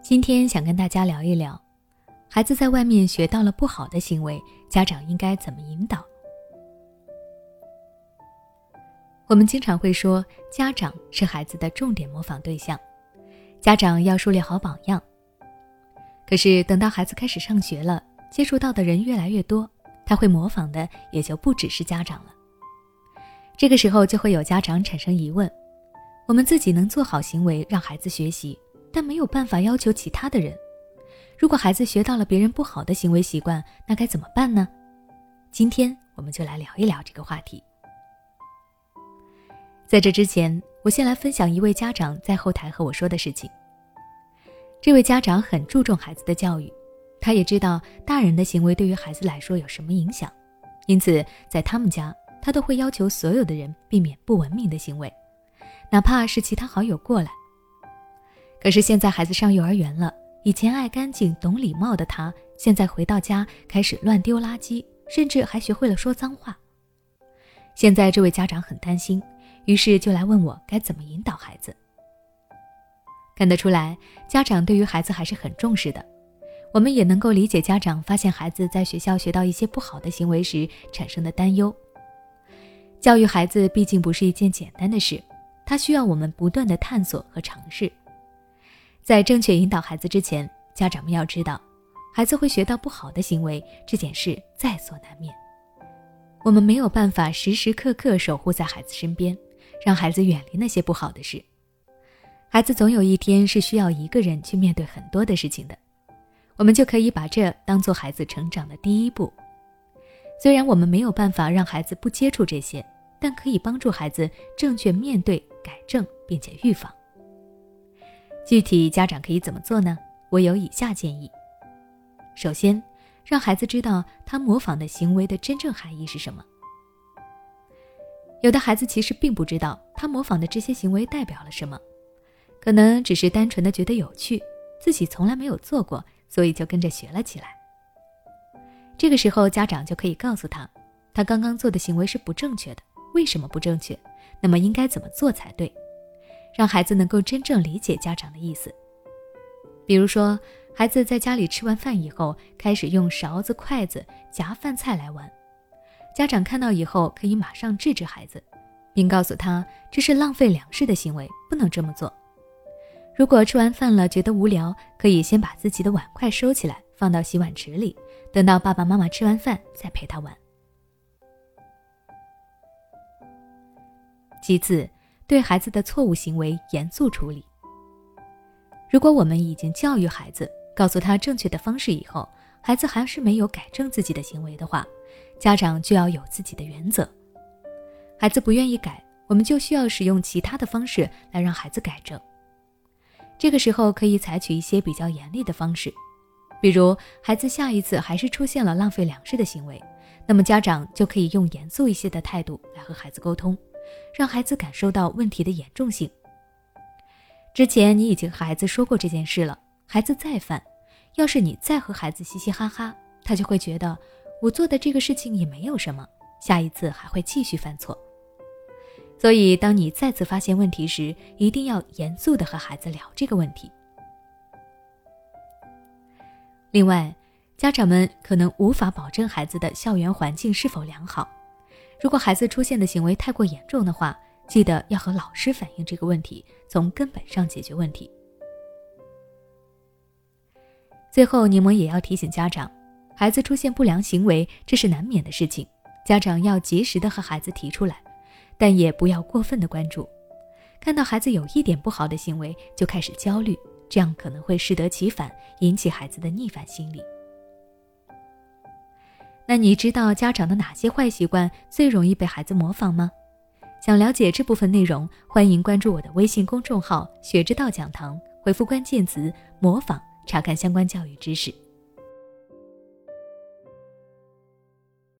今天想跟大家聊一聊，孩子在外面学到了不好的行为，家长应该怎么引导？我们经常会说，家长是孩子的重点模仿对象，家长要树立好榜样。可是等到孩子开始上学了，接触到的人越来越多，他会模仿的也就不只是家长了。这个时候就会有家长产生疑问：我们自己能做好行为让孩子学习？但没有办法要求其他的人。如果孩子学到了别人不好的行为习惯，那该怎么办呢？今天我们就来聊一聊这个话题。在这之前，我先来分享一位家长在后台和我说的事情。这位家长很注重孩子的教育，他也知道大人的行为对于孩子来说有什么影响，因此在他们家，他都会要求所有的人避免不文明的行为，哪怕是其他好友过来。可是现在孩子上幼儿园了，以前爱干净、懂礼貌的他，现在回到家开始乱丢垃圾，甚至还学会了说脏话。现在这位家长很担心，于是就来问我该怎么引导孩子。看得出来，家长对于孩子还是很重视的。我们也能够理解家长发现孩子在学校学到一些不好的行为时产生的担忧。教育孩子毕竟不是一件简单的事，他需要我们不断的探索和尝试。在正确引导孩子之前，家长们要知道，孩子会学到不好的行为这件事在所难免。我们没有办法时时刻刻守护在孩子身边，让孩子远离那些不好的事。孩子总有一天是需要一个人去面对很多的事情的，我们就可以把这当做孩子成长的第一步。虽然我们没有办法让孩子不接触这些，但可以帮助孩子正确面对、改正，并且预防。具体家长可以怎么做呢？我有以下建议：首先，让孩子知道他模仿的行为的真正含义是什么。有的孩子其实并不知道他模仿的这些行为代表了什么，可能只是单纯的觉得有趣，自己从来没有做过，所以就跟着学了起来。这个时候，家长就可以告诉他，他刚刚做的行为是不正确的，为什么不正确？那么应该怎么做才对？让孩子能够真正理解家长的意思。比如说，孩子在家里吃完饭以后，开始用勺子、筷子夹饭菜来玩，家长看到以后可以马上制止孩子，并告诉他这是浪费粮食的行为，不能这么做。如果吃完饭了觉得无聊，可以先把自己的碗筷收起来，放到洗碗池里，等到爸爸妈妈吃完饭再陪他玩。其次。对孩子的错误行为严肃处理。如果我们已经教育孩子，告诉他正确的方式以后，孩子还是没有改正自己的行为的话，家长就要有自己的原则。孩子不愿意改，我们就需要使用其他的方式来让孩子改正。这个时候可以采取一些比较严厉的方式，比如孩子下一次还是出现了浪费粮食的行为，那么家长就可以用严肃一些的态度来和孩子沟通。让孩子感受到问题的严重性。之前你已经和孩子说过这件事了，孩子再犯，要是你再和孩子嘻嘻哈哈，他就会觉得我做的这个事情也没有什么，下一次还会继续犯错。所以，当你再次发现问题时，一定要严肃地和孩子聊这个问题。另外，家长们可能无法保证孩子的校园环境是否良好。如果孩子出现的行为太过严重的话，记得要和老师反映这个问题，从根本上解决问题。最后，柠檬也要提醒家长，孩子出现不良行为，这是难免的事情，家长要及时的和孩子提出来，但也不要过分的关注。看到孩子有一点不好的行为就开始焦虑，这样可能会适得其反，引起孩子的逆反心理。那你知道家长的哪些坏习惯最容易被孩子模仿吗？想了解这部分内容，欢迎关注我的微信公众号“学之道讲堂”，回复关键词“模仿”查看相关教育知识。